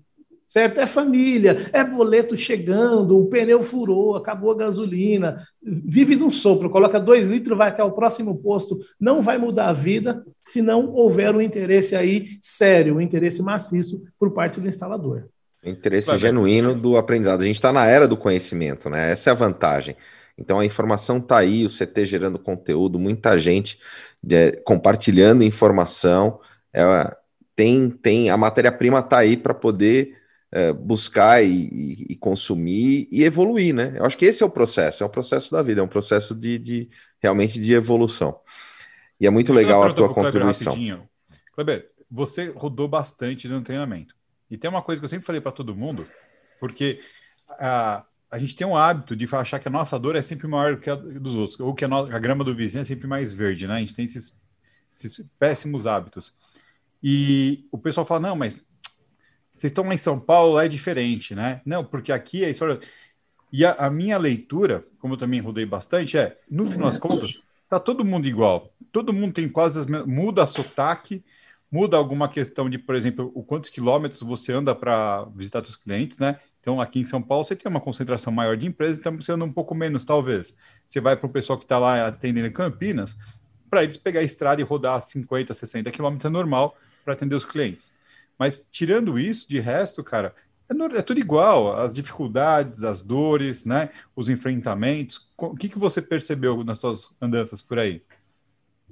certo? É família, é boleto chegando, o pneu furou, acabou a gasolina, vive num sopro, coloca dois litros, vai até o próximo posto, não vai mudar a vida se não houver um interesse aí sério, um interesse maciço por parte do instalador. Interesse Vai, genuíno do aprendizado. A gente está na era do conhecimento, né? Essa é a vantagem. Então a informação está aí, o CT gerando conteúdo, muita gente é, compartilhando informação. É, tem, tem a matéria-prima está aí para poder é, buscar e, e, e, consumir e evoluir, né? Eu acho que esse é o processo, é o processo da vida, é um processo de, de realmente de evolução. E é muito legal a tua contribuição. Kleber, você rodou bastante no treinamento. E tem uma coisa que eu sempre falei para todo mundo, porque a, a gente tem um hábito de achar que a nossa dor é sempre maior que a dos outros, ou que a, no, a grama do vizinho é sempre mais verde, né? A gente tem esses, esses péssimos hábitos. E o pessoal fala, não, mas vocês estão lá em São Paulo, é diferente, né? Não, porque aqui a história... E a, a minha leitura, como eu também rodei bastante, é, no final das contas, tá todo mundo igual. Todo mundo tem quase as muda sotaque, muda alguma questão de, por exemplo, o quantos quilômetros você anda para visitar seus clientes, né? Então, aqui em São Paulo, você tem uma concentração maior de empresas, então você anda um pouco menos, talvez. Você vai para o pessoal que está lá atendendo em Campinas, para eles pegar a estrada e rodar 50, 60 quilômetros é normal para atender os clientes. Mas, tirando isso, de resto, cara, é, é, tudo igual. As dificuldades, as dores, né? Os enfrentamentos. O que, que você percebeu nas suas andanças por aí?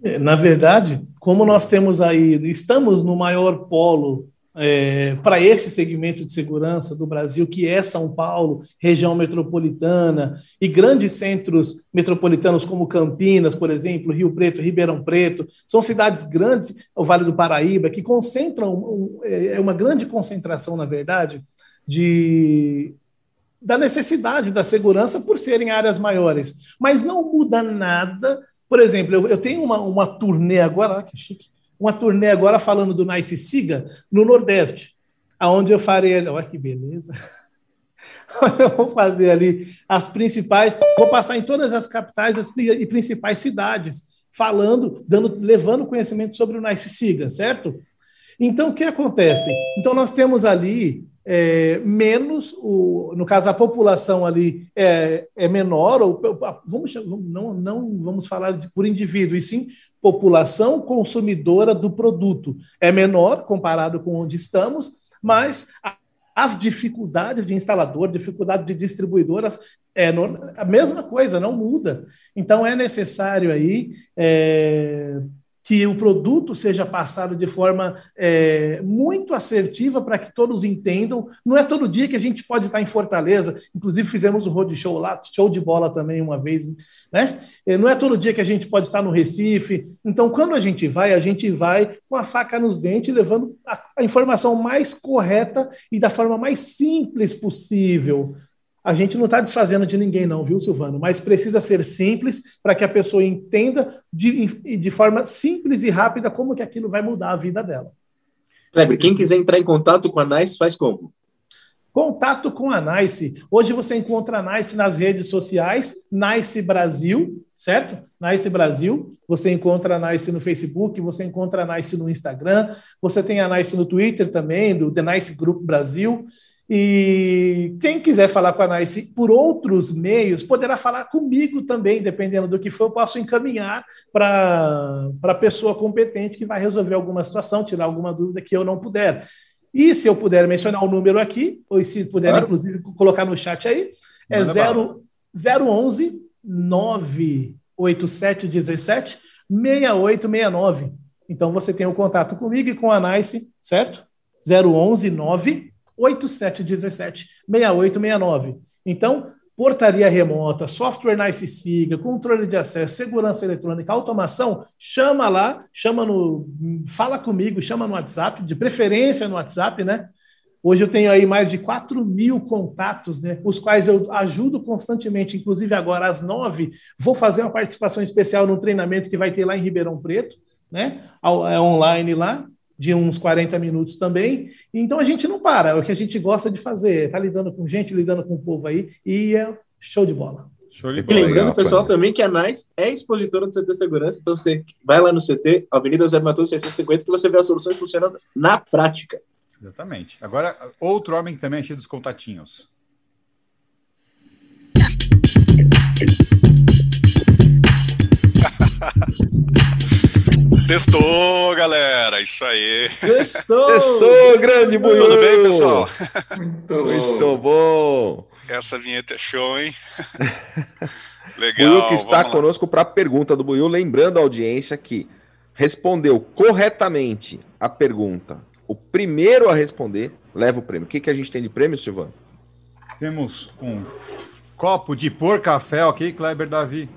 É, na verdade, como nós temos aí, estamos no maior polo é, para esse segmento de segurança do Brasil, que é São Paulo, região metropolitana, e grandes centros metropolitanos como Campinas, por exemplo, Rio Preto, Ribeirão Preto, são cidades grandes, o Vale do Paraíba, que concentram, um, é uma grande concentração, na verdade, de da necessidade da segurança por serem áreas maiores. Mas não muda nada por exemplo, eu, eu tenho uma, uma turnê agora, que chique, uma turnê agora falando do Nice Siga no Nordeste, aonde eu farei, olha que beleza. Eu vou fazer ali as principais, vou passar em todas as capitais e principais cidades, falando, dando, levando conhecimento sobre o Nice Siga, certo? Então, o que acontece? Então, nós temos ali é, menos, o, no caso, a população ali é, é menor, ou vamos, não, não vamos falar de, por indivíduo, e sim população consumidora do produto. É menor comparado com onde estamos, mas as dificuldades de instalador, dificuldade de distribuidoras, é a mesma coisa, não muda. Então é necessário aí é, que o produto seja passado de forma é, muito assertiva para que todos entendam. Não é todo dia que a gente pode estar em Fortaleza, inclusive fizemos o um road show lá, show de bola também uma vez, né? É, não é todo dia que a gente pode estar no Recife. Então, quando a gente vai, a gente vai com a faca nos dentes, levando a, a informação mais correta e da forma mais simples possível A gente não está desfazendo de ninguém, não, viu, Silvano? Mas precisa ser simples para que a pessoa entenda de, de forma simples e rápida como que aquilo vai mudar a vida dela. Kleber, quem quiser entrar em contato com a NICE, faz como? Contato com a Nice. Hoje você encontra a Nice nas redes sociais, Nice Brasil, certo? Nice Brasil. Você encontra a Nice no Facebook, você encontra a Nice no Instagram, você tem a Nice no Twitter também, do The Nice Group Brasil. E quem quiser falar com a Nice por outros meios, poderá falar comigo também, dependendo do que for, eu posso encaminhar para a pessoa competente que vai resolver alguma situação, tirar alguma dúvida que eu não puder. E se eu puder mencionar o número aqui, ou se puder, claro. inclusive, colocar no chat aí, é 0, 011 98717 6869. Então você tem o contato comigo e com a Nice, certo? 011 98717 6869. Então, portaria remota, software Nice Siga, controle de acesso, segurança eletrônica, automação, chama lá, chama no, fala comigo, chama no WhatsApp, de preferência no WhatsApp, né? Hoje eu tenho aí mais de 4 mil contatos, né? Os quais eu ajudo constantemente, inclusive agora às nove, vou fazer uma participação especial no treinamento que vai ter lá em Ribeirão Preto, né? É online lá, de uns 40 minutos também. Então a gente não para, é o que a gente gosta de fazer, tá lidando com gente, lidando com o povo aí, e é show de bola. Show de bola. E lembrando, pessoal, também que a NICE é expositora do CT Segurança, então você vai lá no CT, Avenida José Matheus 650, que você vê as soluções funcionando na prática. Exatamente. Agora, outro homem que também é cheio dos contatinhos. Sextou, galera. Isso aí. Sextou, Sextou grande Buiu. Tudo bem, pessoal? Muito, Muito bom. Essa vinheta é show, hein? Legal. Buiu que está conosco para a pergunta do Buiu, lembrando a audiência que respondeu corretamente a pergunta. O primeiro a responder leva o prêmio. O que, que a gente tem de prêmio, Silvano? Temos um copo de por café, ok, Kleber Davi?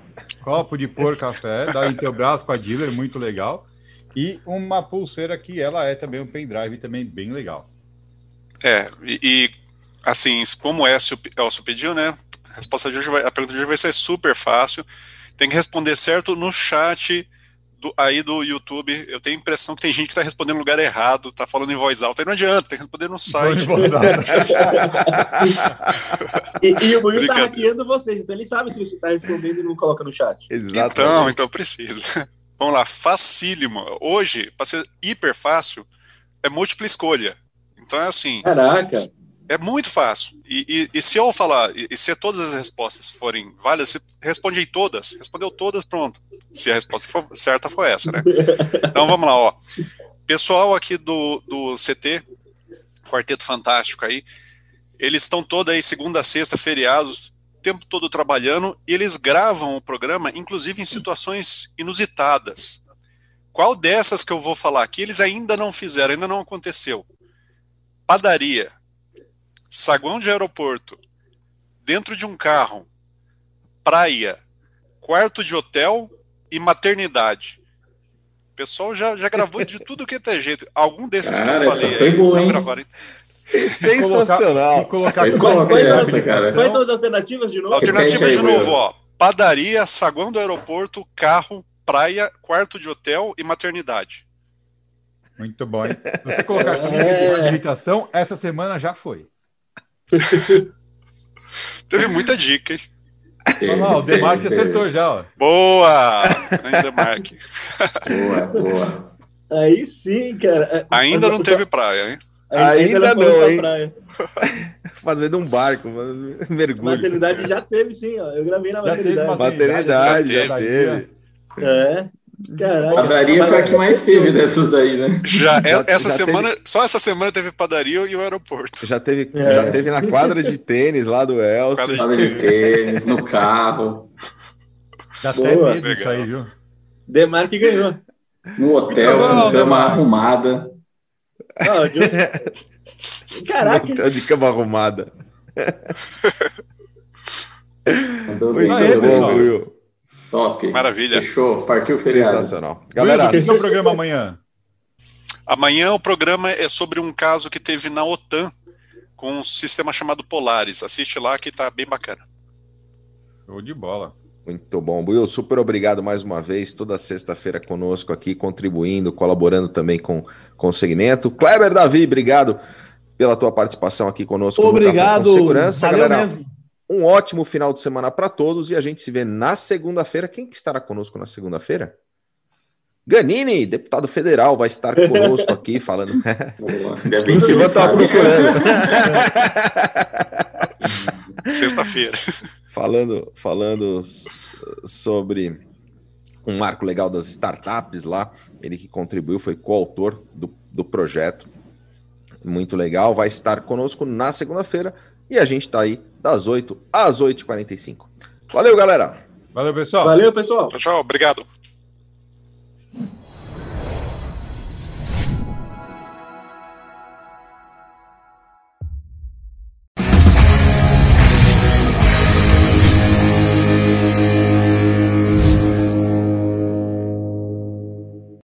Copo de por café da Intelbras com a dealer, muito legal. E uma pulseira que ela é também um pendrive, também bem legal. É, e, e assim, como é o seu pediu, né? A resposta de hoje vai, a pergunta de hoje vai ser super fácil. Tem que responder certo no chat do, aí do YouTube, eu tenho a impressão que tem gente que está respondendo no lugar errado, está falando em voz alta, e não adianta, tem que responder no site. e, e, o Will está hackeando vocês, então ele sabe se você está respondendo e não coloca no chat. Exatamente. Então, então precisa. Vamos lá, facílimo. Hoje, para ser hiper fácil, é múltipla escolha. Então é assim. Caraca. É muito fácil. E, e, e, se eu falar, e, se todas as respostas forem válidas, você responde aí todas, respondeu todas, pronto. Se a resposta for, certa for essa, né? Então vamos lá, ó. Pessoal aqui do, do CT, Quarteto Fantástico aí, eles estão toda aí, segunda a sexta, feriados, o tempo todo trabalhando, e eles gravam o programa, inclusive em situações inusitadas. Qual dessas que eu vou falar aqui, eles ainda não fizeram, ainda não aconteceu? Padaria saguão de aeroporto, dentro de um carro, praia, quarto de hotel e maternidade. O pessoal já, já gravou de tudo que é jeito. Algum desses cara, que eu falei aí, boa, não gravaram. Sensacional. Colocar, colocar quais, essa, cara. quais são as alternativas de novo? Alternativa de novo, ó. Padaria, saguão do aeroporto, carro, praia, quarto de hotel e maternidade. Muito bom, hein? Se você colocar aqui é... de essa semana já foi. Teve muita dica, hein? Olha lá, o Demarque acertou já, ó. Boa! Demarque. boa, boa. Aí sim, cara. Ainda não teve praia, hein? Ainda, Ainda não, hein? Fazendo um barco, mergulho. Maternidade já teve, sim, ó. Eu gravei na maternidade. Maternidade, já teve. Já teve. É. Caraca. Padaria foi a que mais teve dessas daí, né? Já, já essa já semana, teve... só essa semana teve padaria e o aeroporto. Já teve, é. já teve na quadra de tênis lá do Elcio. Quadra de, quadra de tênis, no carro. Já até medo isso aí, viu? Demarque ganhou. No hotel, com cama arrumada. Não, de... Caraca. Hotel de cama arrumada. Mandou bem, bom, Will. Top. Maravilha. Fechou. Partiu o feriado. Sensacional. Galera, que é o programa amanhã? Amanhã o programa é sobre um caso que teve na OTAN, com um sistema chamado Polaris. Assiste lá que tá bem bacana. Show de bola. Muito bom. Will, super obrigado mais uma vez, toda sexta-feira conosco aqui, contribuindo, colaborando também com, com o segmento. Kleber Davi, obrigado pela tua participação aqui conosco. Obrigado. segurança, Valeu galera. mesmo. Um ótimo final de semana para todos e a gente se vê na segunda-feira. Quem que estará conosco na segunda-feira? Ganini, deputado federal, vai estar conosco aqui falando. O ele estava procurando. Sexta-feira. falando, falando sobre um marco legal das startups lá. Ele que contribuiu, foi coautor do, do projeto. Muito legal. Vai estar conosco na segunda-feira. E a gente tá aí das 8 às 8h45. Valeu, galera! Valeu, pessoal. Valeu, pessoal. Tchau, tchau. Obrigado.